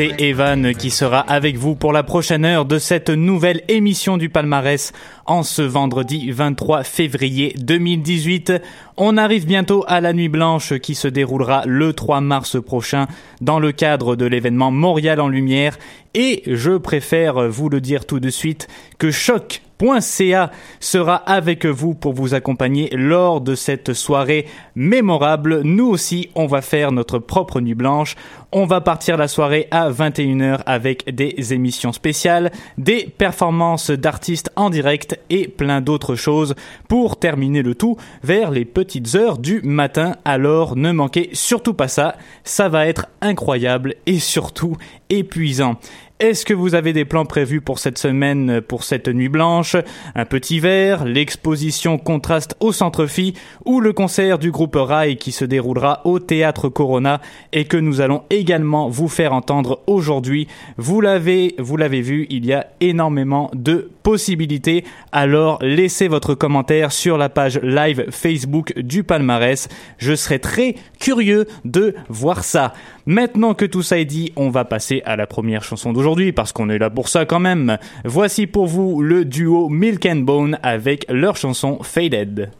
c'est Evan qui sera avec vous pour la prochaine heure de cette nouvelle émission du palmarès en ce vendredi 23 février 2018. On arrive bientôt à la nuit blanche qui se déroulera le 3 mars prochain dans le cadre de l'événement Montréal en lumière et je préfère vous le dire tout de suite que Choc .ca sera avec vous pour vous accompagner lors de cette soirée mémorable. Nous aussi, on va faire notre propre nuit blanche. On va partir la soirée à 21h avec des émissions spéciales, des performances d'artistes en direct et plein d'autres choses pour terminer le tout vers les petites heures du matin. Alors ne manquez surtout pas ça, ça va être incroyable et surtout épuisant. Est-ce que vous avez des plans prévus pour cette semaine, pour cette nuit blanche? Un petit verre, l'exposition contraste au Centre Phi ou le concert du groupe Rai qui se déroulera au Théâtre Corona et que nous allons également vous faire entendre aujourd'hui. Vous l'avez, vous l'avez vu, il y a énormément de possibilités. Alors laissez votre commentaire sur la page live Facebook du palmarès. Je serai très curieux de voir ça. Maintenant que tout ça est dit, on va passer à la première chanson d'aujourd'hui parce qu'on est là pour ça quand même. Voici pour vous le duo Milk and Bone avec leur chanson Faded.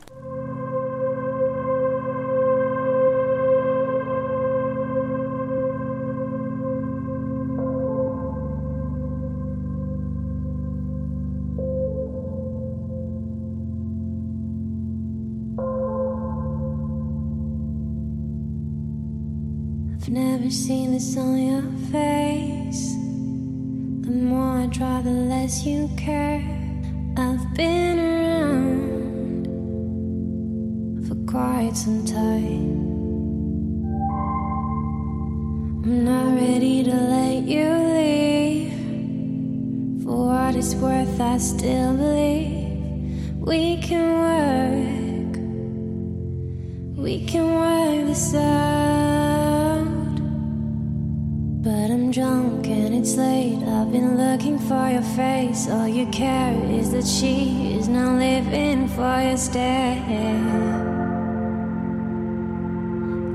I've seen this on your face. The more I try, the less you care. I've been around for quite some time. I'm not ready to let you leave. For what it's worth, I still believe we can work. We can work this out. But I'm drunk and it's late. I've been looking for your face. All you care is that she is now living for your stay.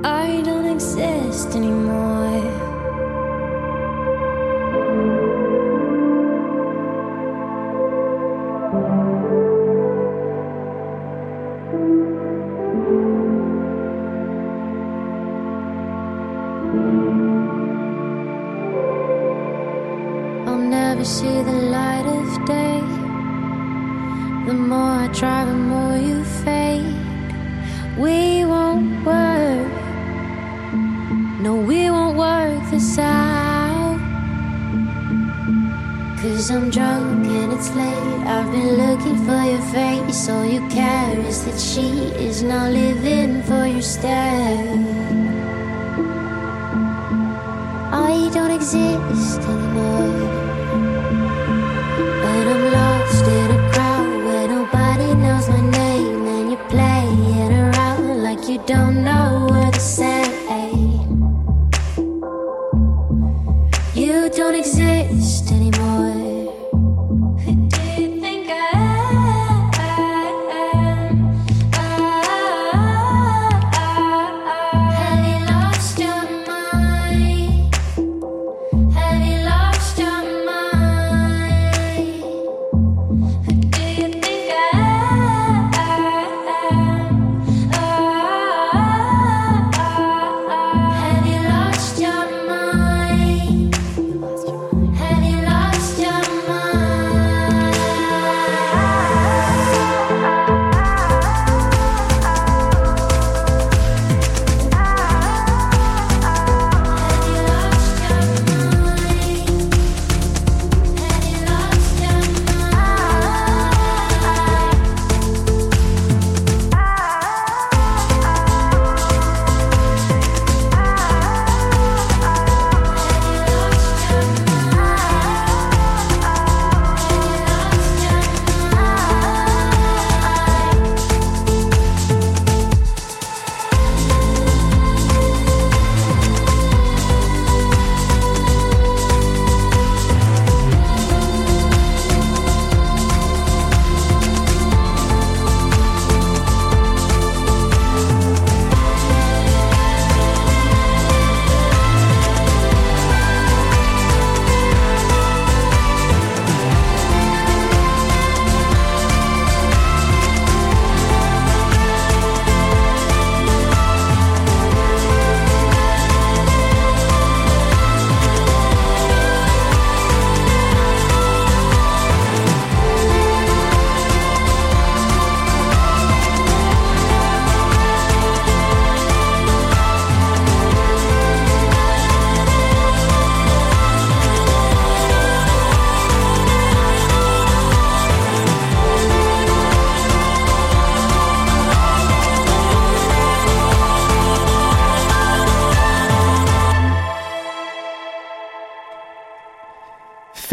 I don't exist anymore. See the light of day. The more I try, the more you fade. We won't work. No, we won't work this out. Cause I'm drunk and it's late. I've been looking for your face. All you care is that she is now living for your stay. I don't exist anymore. Don't know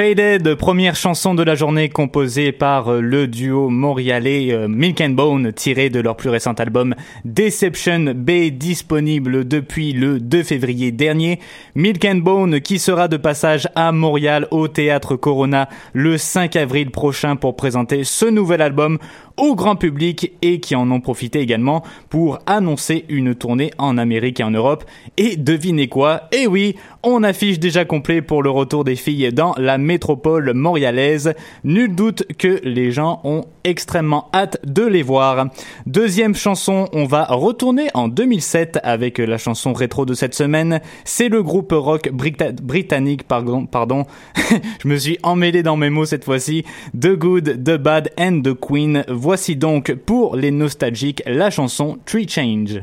Faded, première chanson de la journée composée par euh, le duo montréalais euh, Milk and Bone, tiré de leur plus récent album Deception Bay, disponible depuis le 2 février dernier. Milk and Bone qui sera de passage à Montréal au Théâtre Corona le 5 avril prochain pour présenter ce nouvel album au grand public et qui en ont profité également pour annoncer une tournée en Amérique et en Europe. Et devinez quoi? Eh oui, on affiche déjà complet pour le retour des filles dans la métropole montréalaise. Nul doute que les gens ont extrêmement hâte de les voir. Deuxième chanson, on va retourner en 2007 avec la chanson rétro de cette semaine. C'est le groupe rock britannique, pardon, pardon. je me suis emmêlé dans mes mots cette fois-ci. The Good, The Bad and The Queen. Voici donc pour les nostalgiques la chanson Tree Change.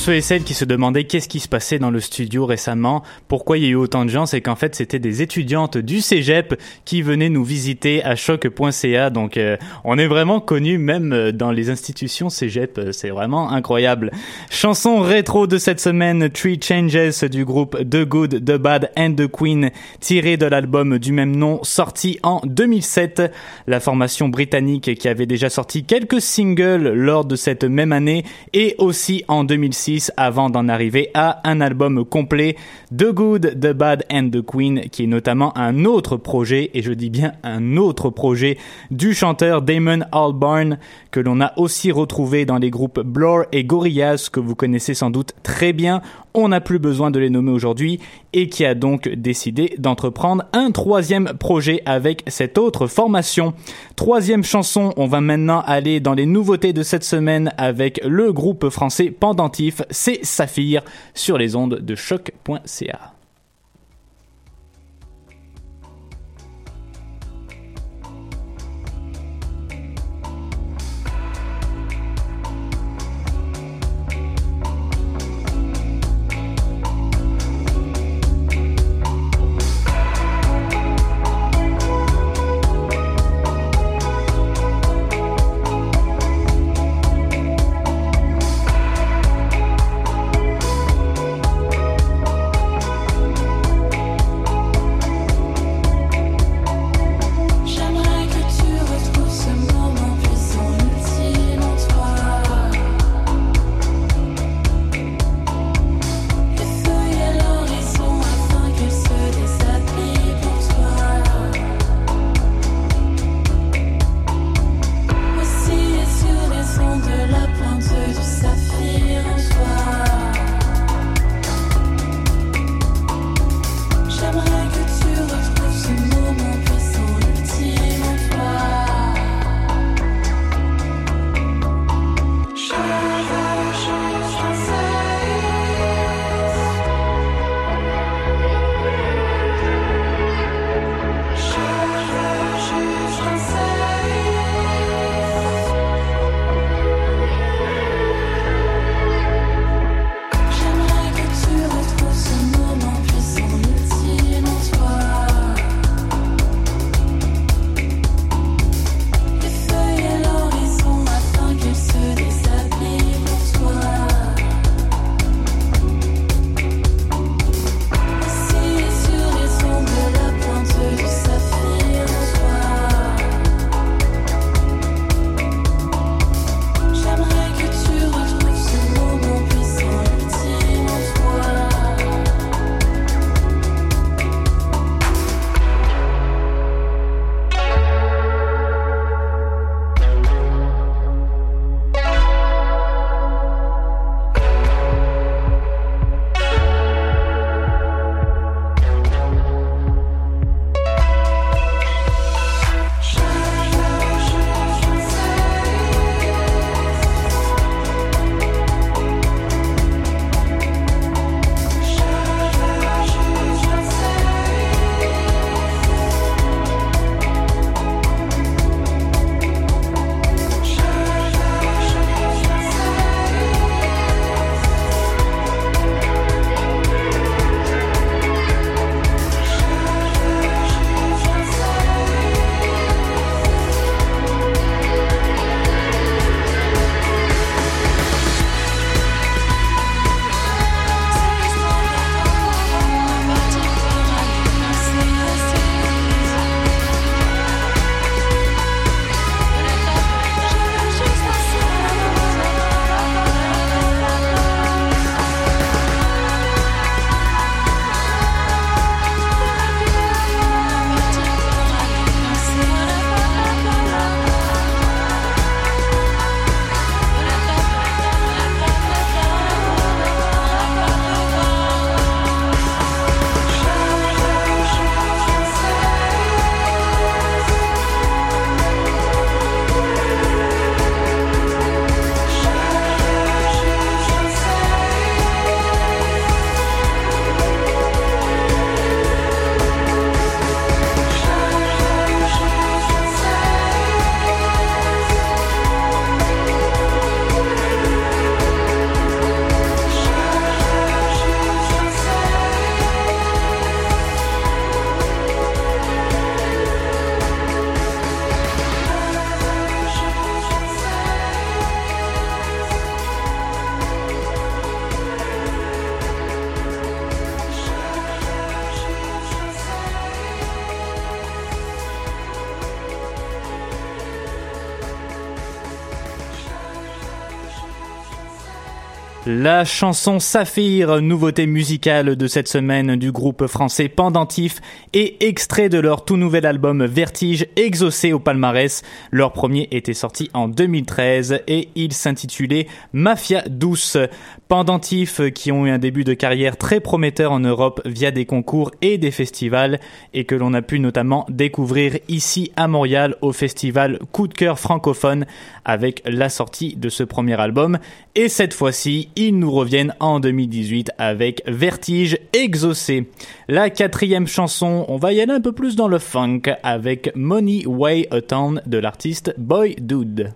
Pour ceux et celles qui se demandaient qu'est-ce qui se passait dans le studio récemment, pourquoi il y a eu autant de gens, c'est qu'en fait c'était des étudiantes du Cégep qui venaient nous visiter à choc.ca. Donc euh, on est vraiment connus même euh, dans les institutions Cégep, euh, c'est vraiment incroyable. Chanson rétro de cette semaine, Three Changes du groupe The Good, The Bad and The Queen, tiré de l'album du même nom sorti en 2007. La formation britannique qui avait déjà sorti quelques singles lors de cette même année et aussi en 2007 avant d'en arriver à un album complet, The Good, The Bad and The Queen, qui est notamment un autre projet, et je dis bien un autre projet, du chanteur Damon Albarn, que l'on a aussi retrouvé dans les groupes Blur et Gorillaz, que vous connaissez sans doute très bien, on n'a plus besoin de les nommer aujourd'hui, et qui a donc décidé d'entreprendre un troisième projet avec cette autre formation. Troisième chanson, on va maintenant aller dans les nouveautés de cette semaine avec le groupe français Pendentif, c'est Saphir sur les ondes de choc.ca. La chanson Saphir, nouveauté musicale de cette semaine du groupe français Pendentif et extrait de leur tout nouvel album Vertige exaucé au palmarès. Leur premier était sorti en 2013 et il s'intitulait Mafia douce. Pendentif qui ont eu un début de carrière très prometteur en Europe via des concours et des festivals et que l'on a pu notamment découvrir ici à Montréal au festival Coup de cœur francophone avec la sortie de ce premier album. Et cette fois-ci, nous reviennent en 2018 avec Vertige exaucé. La quatrième chanson, on va y aller un peu plus dans le funk avec Money Way a Town de l'artiste Boy Dude.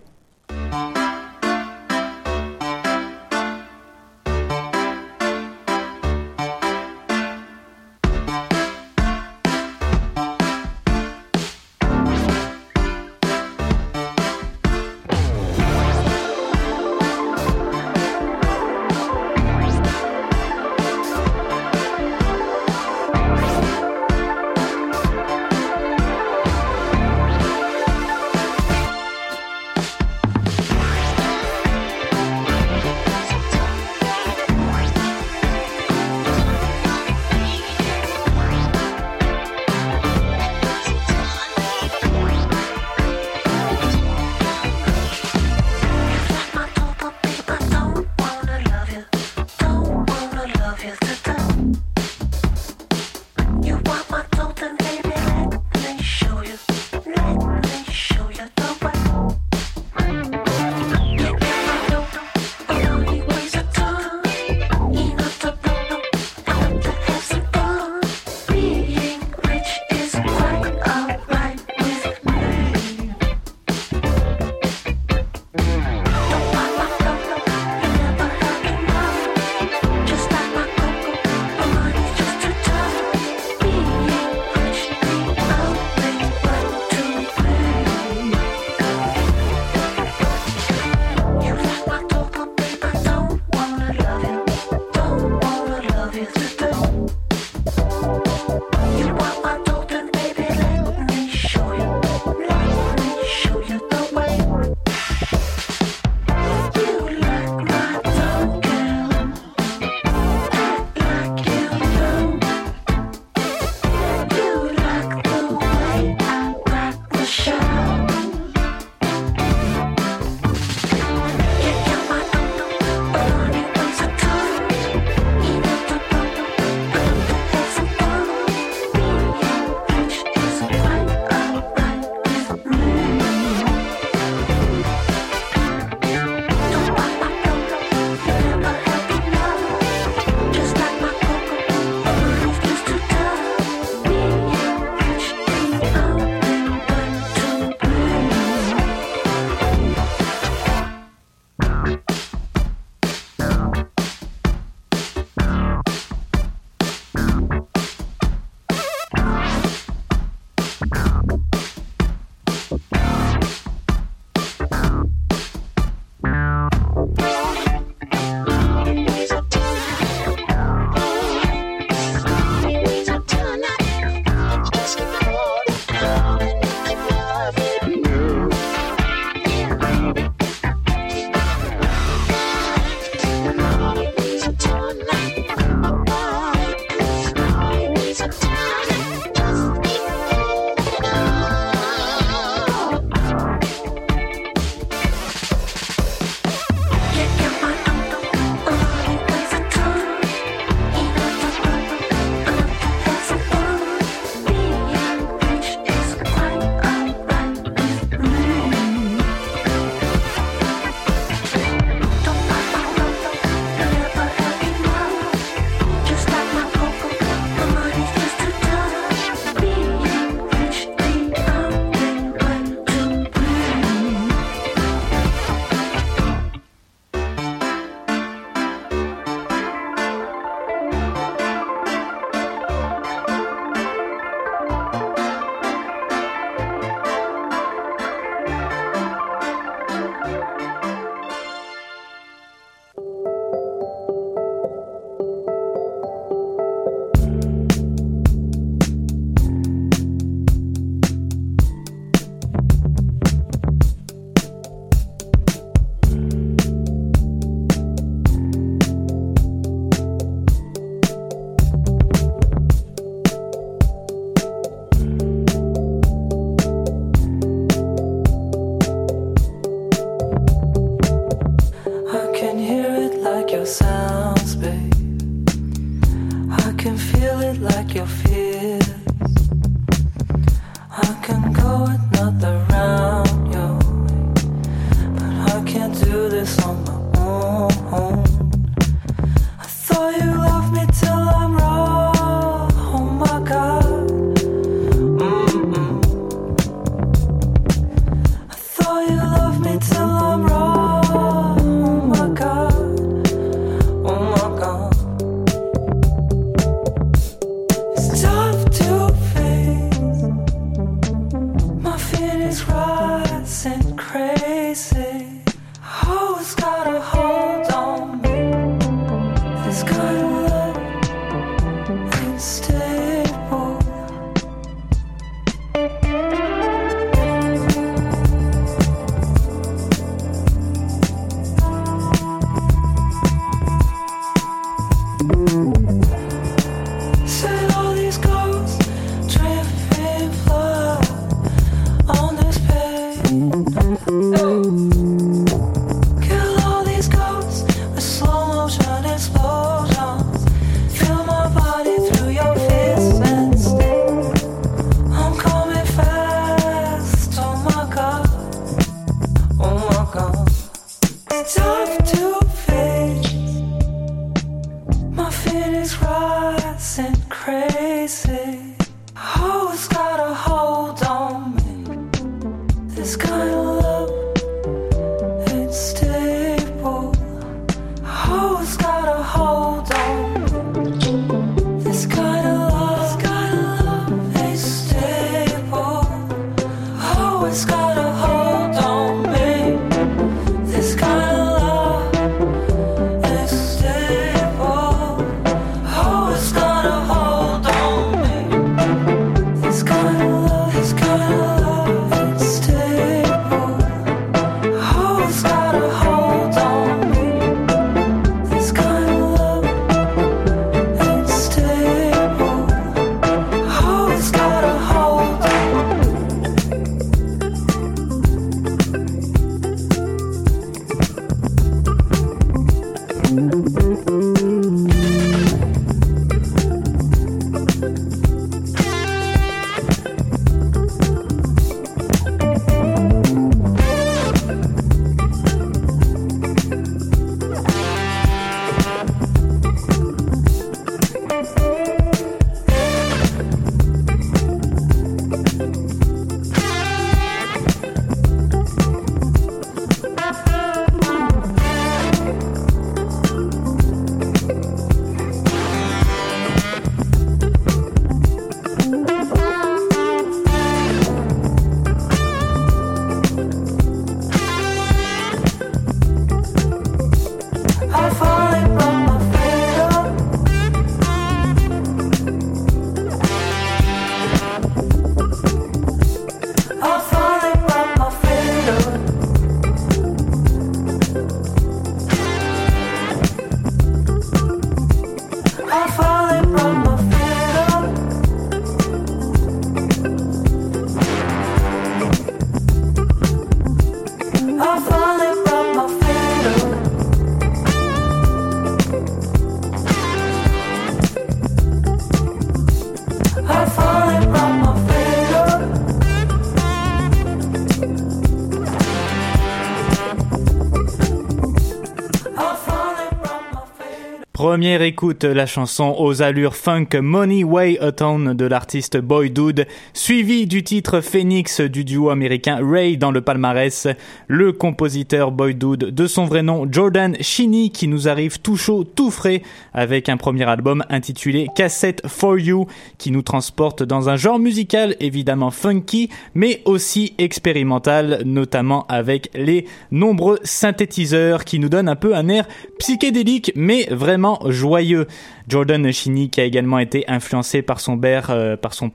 Première écoute, la chanson aux allures funk Money Way Town de l'artiste Boy Dude, suivi du titre Phoenix du duo américain Ray dans le palmarès, le compositeur Boy Dude de son vrai nom Jordan Shinny qui nous arrive tout chaud, tout frais avec un premier album intitulé Cassette for You qui nous transporte dans un genre musical évidemment funky mais aussi expérimental notamment avec les nombreux synthétiseurs qui nous donnent un peu un air psychédélique mais vraiment joyeux. Jordan Chini qui a également été influencé par son père, euh, par son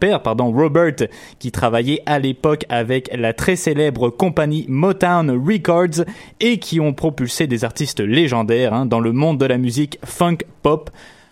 Robert, qui travaillait à l'époque avec la très célèbre compagnie Motown Records et qui ont propulsé des artistes légendaires hein, dans le monde de la musique funk pop.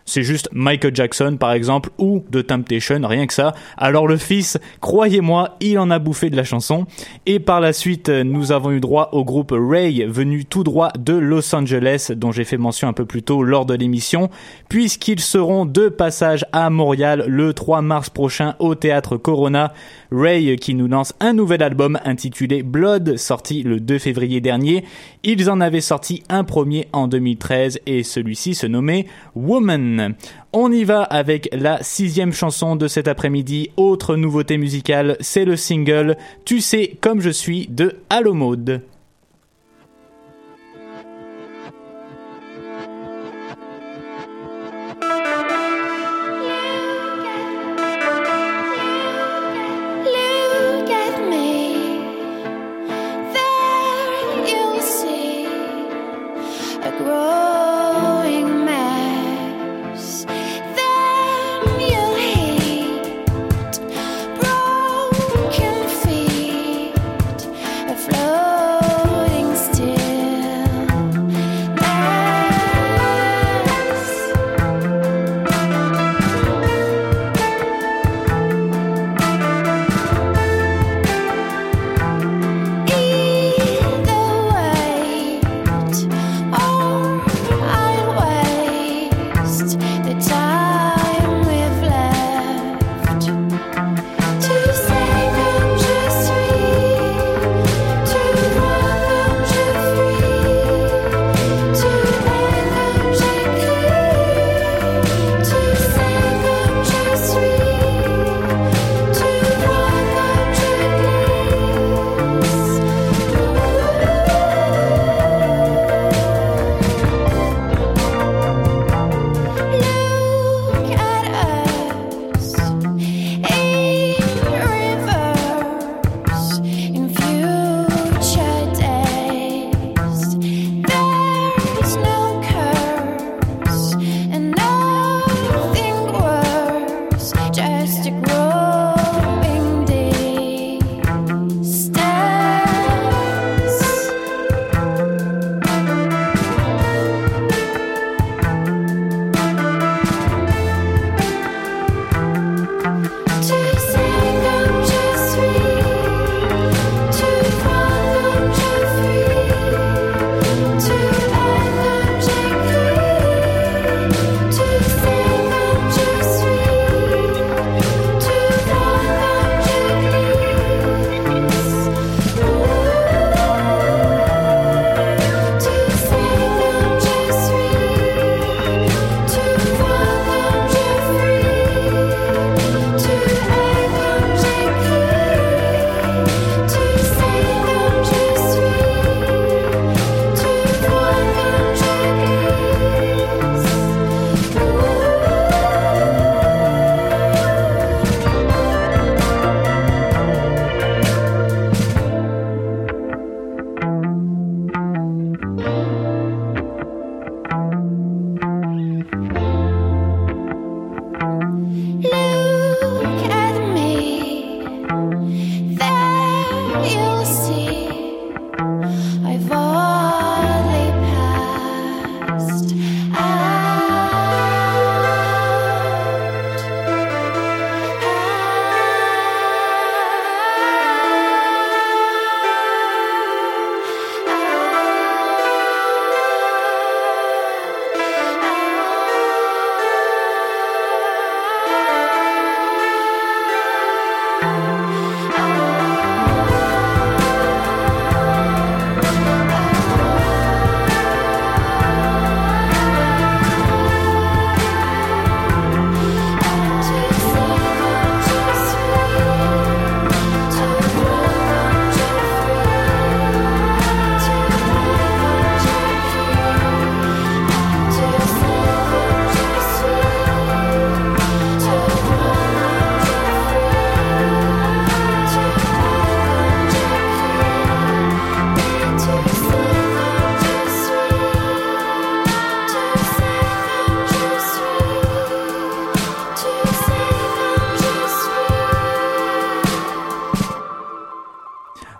C'est juste Michael Jackson par exemple ou The Temptation, rien que ça. Alors le fils, croyez-moi, il en a bouffé de la chanson. Et par la suite, nous avons eu droit au groupe Ray, venu tout droit de Los Angeles, dont j'ai fait mention un peu plus tôt lors de l'émission, puisqu'ils seront de passage à Montréal le 3 mars prochain au théâtre Corona. Ray qui nous lance un nouvel album intitulé Blood, sorti le 2 février dernier. Ils en avaient sorti un premier en 2013 et celui-ci se nommait Woman. On y va avec la sixième chanson de cet après-midi. Autre nouveauté musicale, c'est le single Tu sais comme je suis de Allo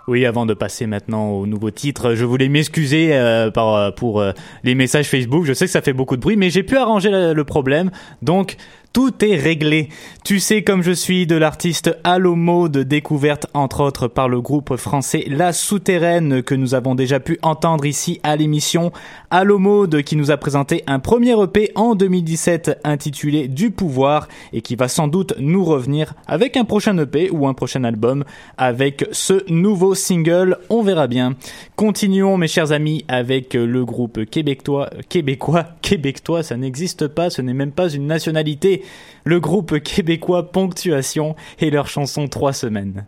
Oui, avant de passer maintenant au nouveau titre, je voulais m'excuser euh, par- pour euh, les messages Facebook. Je sais que ça fait beaucoup de bruit, mais j'ai pu arranger le, le problème. Donc, tout est réglé. Tu sais comme je suis de l'artiste Allo Mode, découverte entre autres par le groupe français La Souterraine que nous avons déjà pu entendre ici à l'émission. Allo Mode qui nous a présenté un premier EP en 2017 intitulé Du pouvoir et qui va sans doute nous revenir avec un prochain EP ou un prochain album avec ce nouveau single. On verra bien. Continuons mes chers amis avec le groupe québécois, québécois, québécois, ça n'existe pas, ce n'est même pas une nationalité. Le groupe québécois Ponctuation et leur chanson Trois semaines.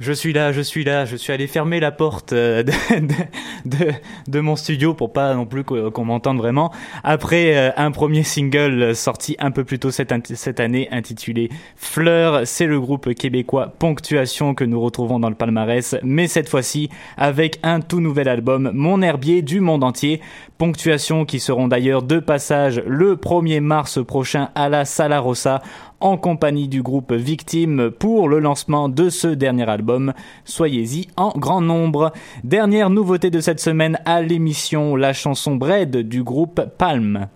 Je suis là, je suis là, je suis allé fermer la porte euh, de, de, de, mon studio pour pas non plus qu'on m'entende vraiment. Après euh, un premier single sorti un peu plus tôt cette, année intitulé Fleur, c'est le groupe québécois Ponctuation que nous retrouvons dans le palmarès, mais cette fois-ci avec un tout nouvel album, Mon herbier du monde entier. Ponctuation qui seront d'ailleurs deux passages le 1er mars prochain à la Sala Rossa en compagnie du groupe Victime pour le lancement de ce dernier album. Soyez-y en grand nombre. Dernière nouveauté de cette semaine à l'émission, la chanson Bread du groupe Palm.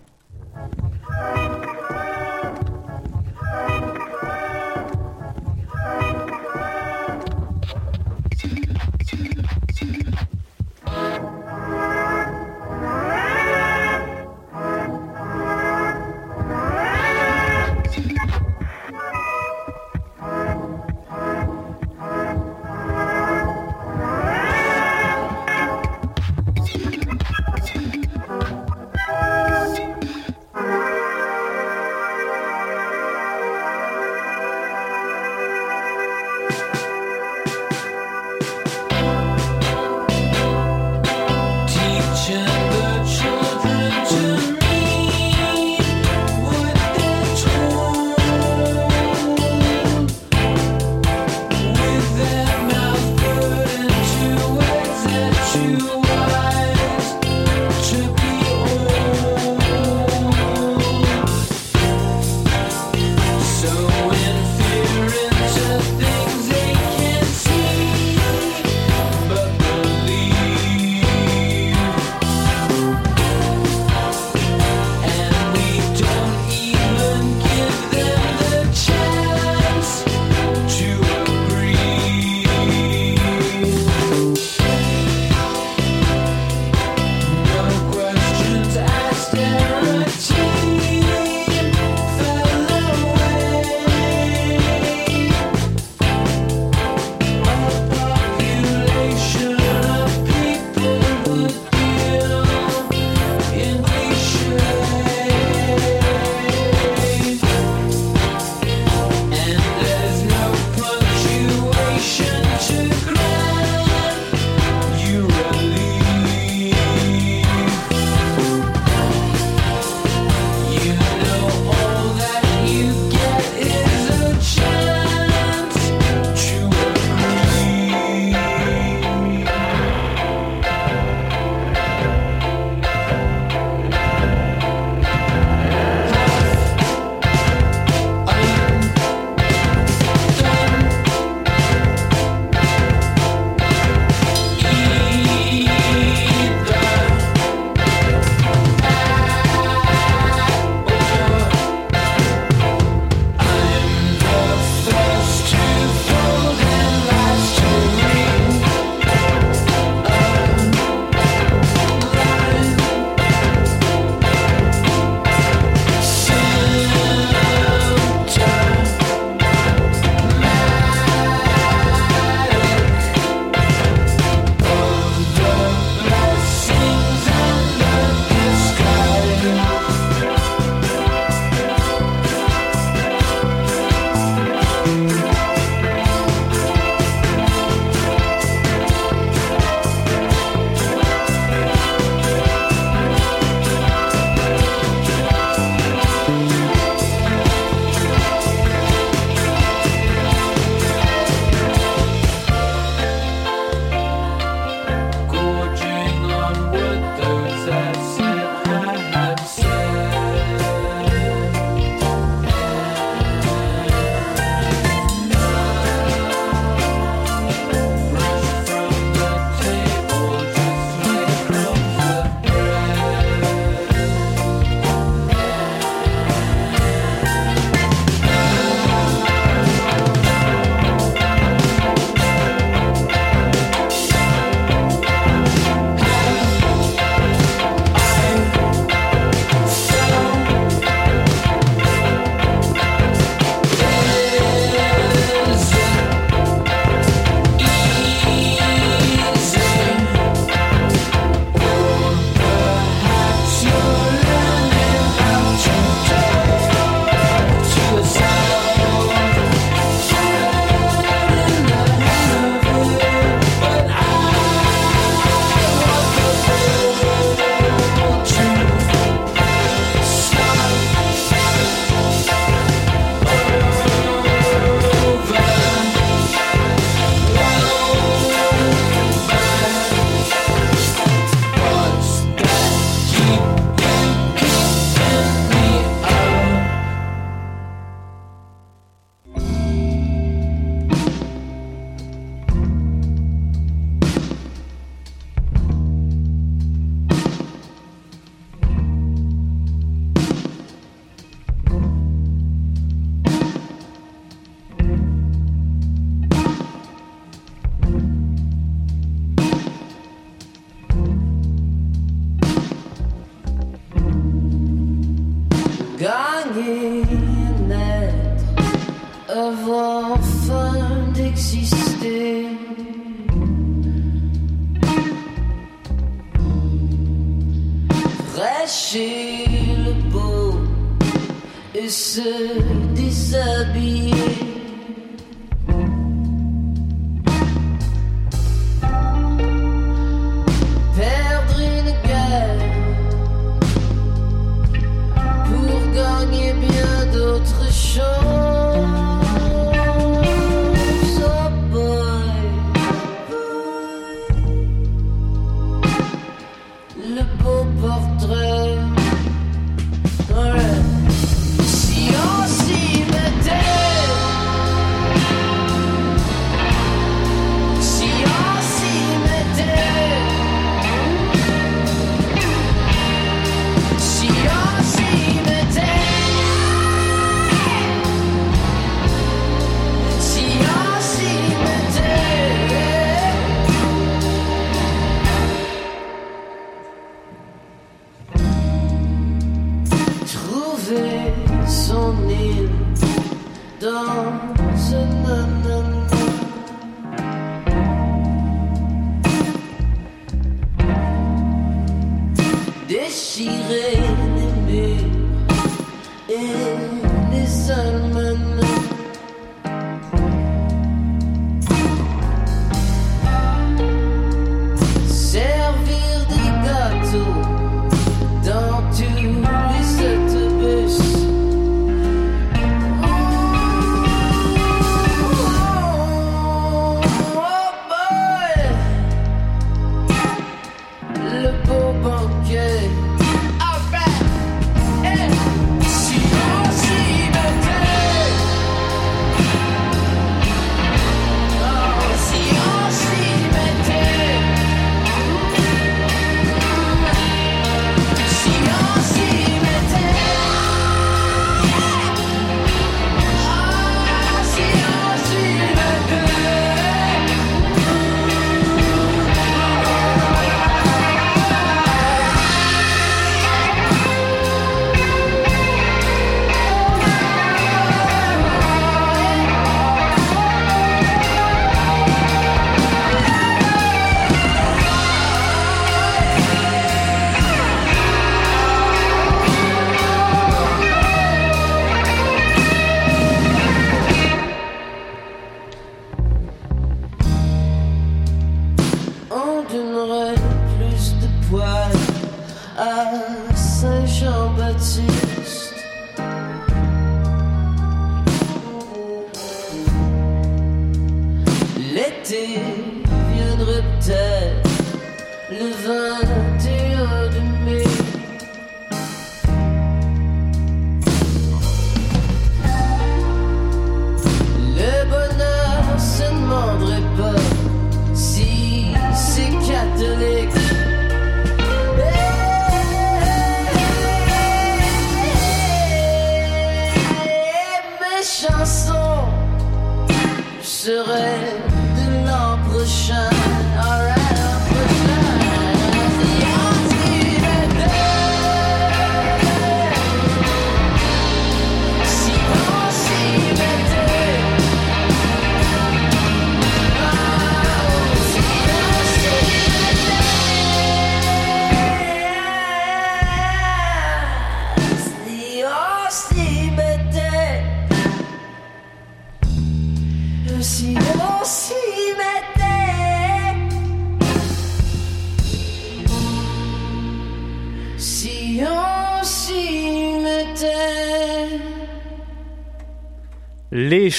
Les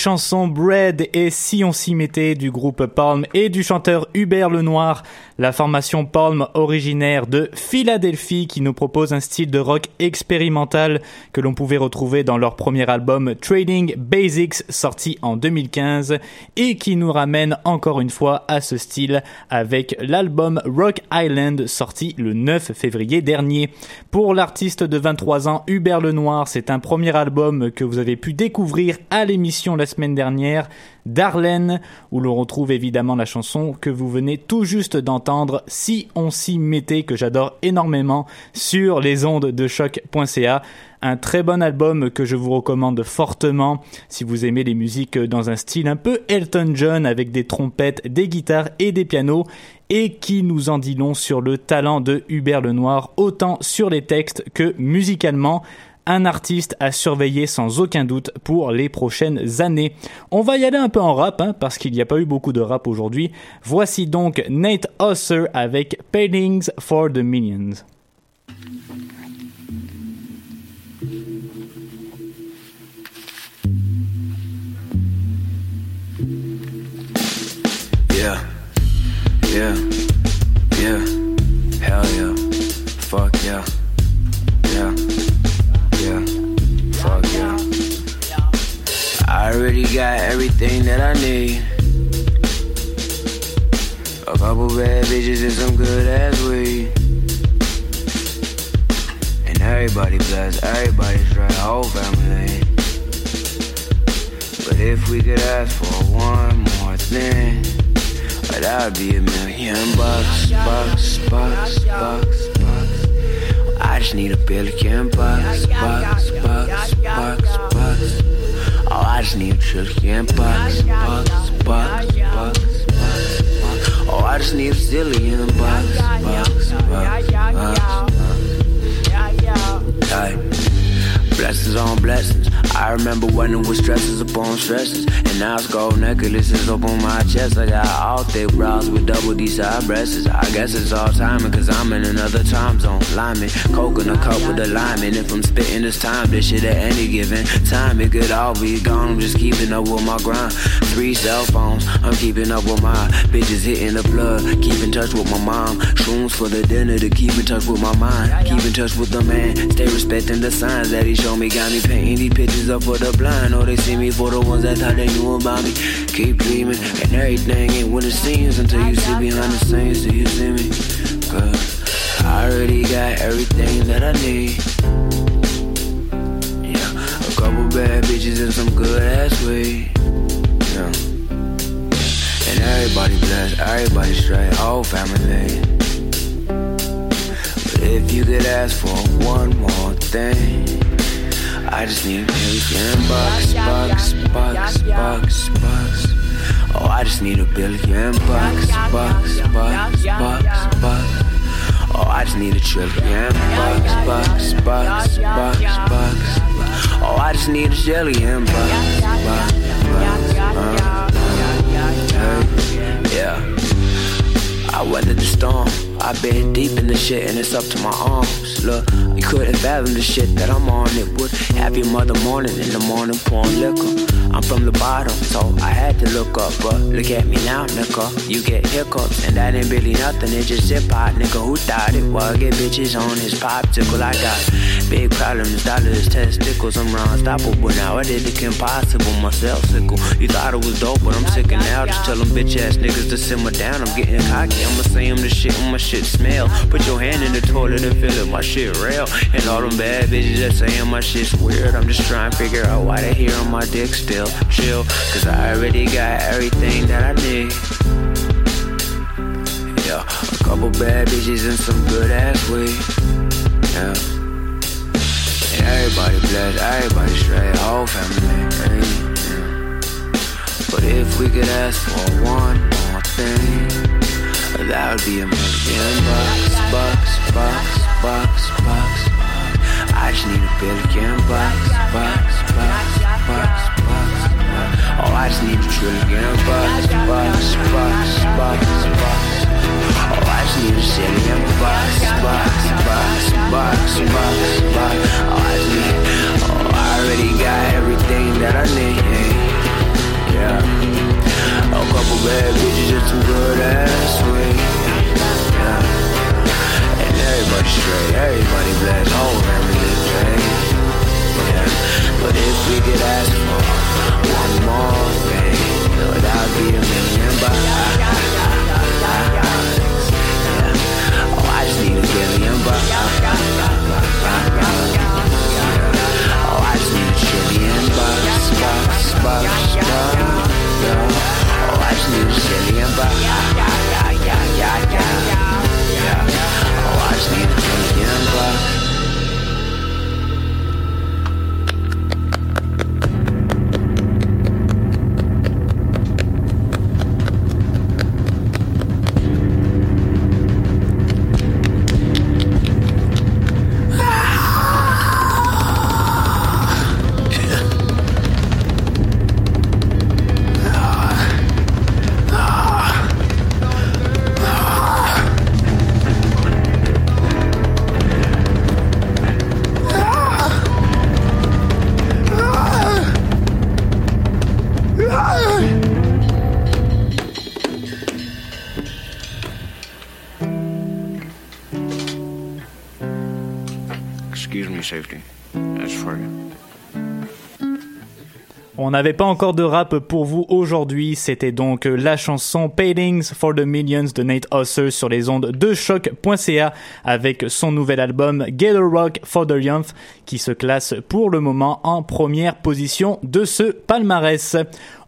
chansons Bread et Si on s'y mettait du groupe Palm et du chanteur Hubert Lenoir, la formation Palm originaire de Philadelphie qui nous propose un style de rock expérimental que l'on pouvait retrouver dans leur premier album Trading Basics sorti en 2015 et qui nous ramène encore une fois à ce style avec l'album Rock Island sorti le 9 février dernier. Pour l'artiste de 23 ans Hubert Lenoir, c'est un premier album que vous avez pu découvrir à l'émission la semaine dernière, Darlene, où l'on retrouve évidemment la chanson que vous venez tout juste d'entendre, Si on s'y mettait, que j'adore énormément, sur les ondes de choc.ca. Un très bon album que je vous recommande fortement si vous aimez les musiques dans un style un peu Elton John avec des trompettes, des guitares et des pianos et qui nous en dit long sur le talent de Hubert Lenoir autant sur les textes que musicalement un artiste à surveiller sans aucun doute pour les prochaines années. On va y aller un peu en rap, hein, parce qu'il n'y a pas eu beaucoup de rap aujourd'hui. Voici donc Nate Hosser avec Paintings for the Minions. Yeah, yeah, yeah, hell yeah, fuck yeah, yeah, I already got everything that I need. A couple bad bitches and some good ass weed. And everybody blessed, everybody's right, whole family. But if we could ask for one more thing. But that would be a million bucks, bucks, bucks, bucks, bucks. I just need a billion bucks, bucks, bucks, bucks, bucks. All I just need is inbox, box, box, box, box. Oh, I just need is zillion box, box, box, box. box. Blessings on blessings. I remember when it was stresses upon stresses. And now it's gold necklaces up on my chest. I got all thick brows with double D side breasts. I guess it's all timing, cause I'm in another time zone. Liming, coke in a cup with a lime. If I'm spitting this time, this shit at any given time, it could all be gone. I'm just keeping up with my grind. Three cell phones, I'm keeping up with my bitches hitting the blood. Keep in touch with my mom. Shrooms for the dinner to keep in touch with my mind. Keep in touch with the man. Stay respecting the signs that he showed me. Got me painting these pictures up for the blind. Oh, they see me for the ones that thought they knew about me. Keep dreaming, and everything ain't what it seems until you see behind the scenes. Do you see me? Cause I already got everything that I need. Yeah, a couple bad bitches and some good ass weed. Yeah. And everybody blessed, everybody straight, whole family. But if you could ask for one more thing. I just need a billion bucks, bucks, bucks, bucks, bucks. Oh, I just need a billion bucks, bucks, bucks, bucks, bucks. Oh, I just need a trillion bucks, bucks, bucks, bucks, bucks. Oh, I just need a bucks, bucks, bucks, bucks. Yeah. I weathered the storm. I've been deep in the shit and it's up to my arms. Look, you couldn't fathom the shit that I'm on. It would have your mother morning in the morning pouring liquor. I'm from the bottom, so I had to look up. But look at me now, nigga. You get hiccups, and that ain't really nothing. It's just hip hop, nigga. Who thought it was? Get bitches on his popsicle. I got big problems, dollars, testicles. I'm unstoppable now. I did the impossible myself, sickle. You thought it was dope, but I'm sick of now. Just tell them bitch ass niggas to simmer down. I'm getting cocky. I'ma say them the shit my shit smell. Put your hand in the toilet and feel it, my shit real. And all them bad bitches that saying my shit's weird. I'm just trying to figure out why they here on my dick still. Chill, cause I already got everything that I need. Yeah, a couple bad bitches and some good ass weed. Yeah. And everybody blessed, everybody straight, whole family. Yeah. But if we could ask for one more thing. That would be a million bucks, bucks, bucks, bucks, bucks. I just need a billion bucks, bucks, bucks, bucks, bucks. Oh, I just need a trillion bucks, bucks, bucks, bucks, bucks. Oh, I just need a zillion bucks, bucks, bucks, bucks, bucks, bucks. Oh, I just need, oh, I already got everything that I need. Yeah. A couple bad bitches and some good ass weed. Yeah. And everybody straight, everybody blessed, whole family straight. Yeah. But if we could ask for one more thing, that would be a million bucks. Yeah. Oh, I just need a billion bucks. Oh, I just need a trillion bucks, bucks, bucks. Важнее желеба Важнее safety. That's for you. On n'avait pas encore de rap pour vous aujourd'hui, c'était donc la chanson Paintings for the Millions de Nate Husser sur les ondes de choc.ca avec son nouvel album Get Rock for the Young qui se classe pour le moment en première position de ce palmarès.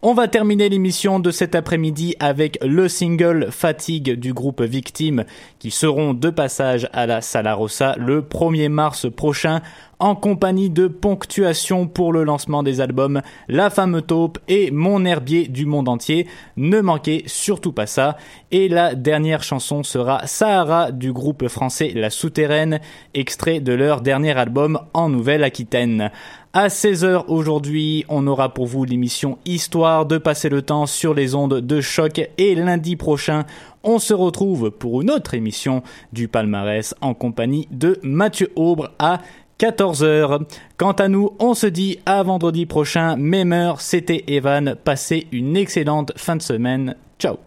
On va terminer l'émission de cet après-midi avec le single Fatigue du groupe Victime qui seront de passage à la Sala Rossa le 1er mars prochain en compagnie de Ponctuation pour le lancement des albums La Femme Taupe et Mon Herbier du monde entier. Ne manquez surtout pas ça. Et la dernière chanson sera Sahara du groupe français La Souterraine, extrait de leur dernier album en Nouvelle-Aquitaine. À 16h aujourd'hui, on aura pour vous l'émission Histoire de passer le temps sur les ondes de choc et lundi prochain, on se retrouve pour une autre émission du palmarès en compagnie de Mathieu Aubre à 14h. Quant à nous, on se dit à vendredi prochain, même heure, c'était Evan. Passez une excellente fin de semaine. Ciao.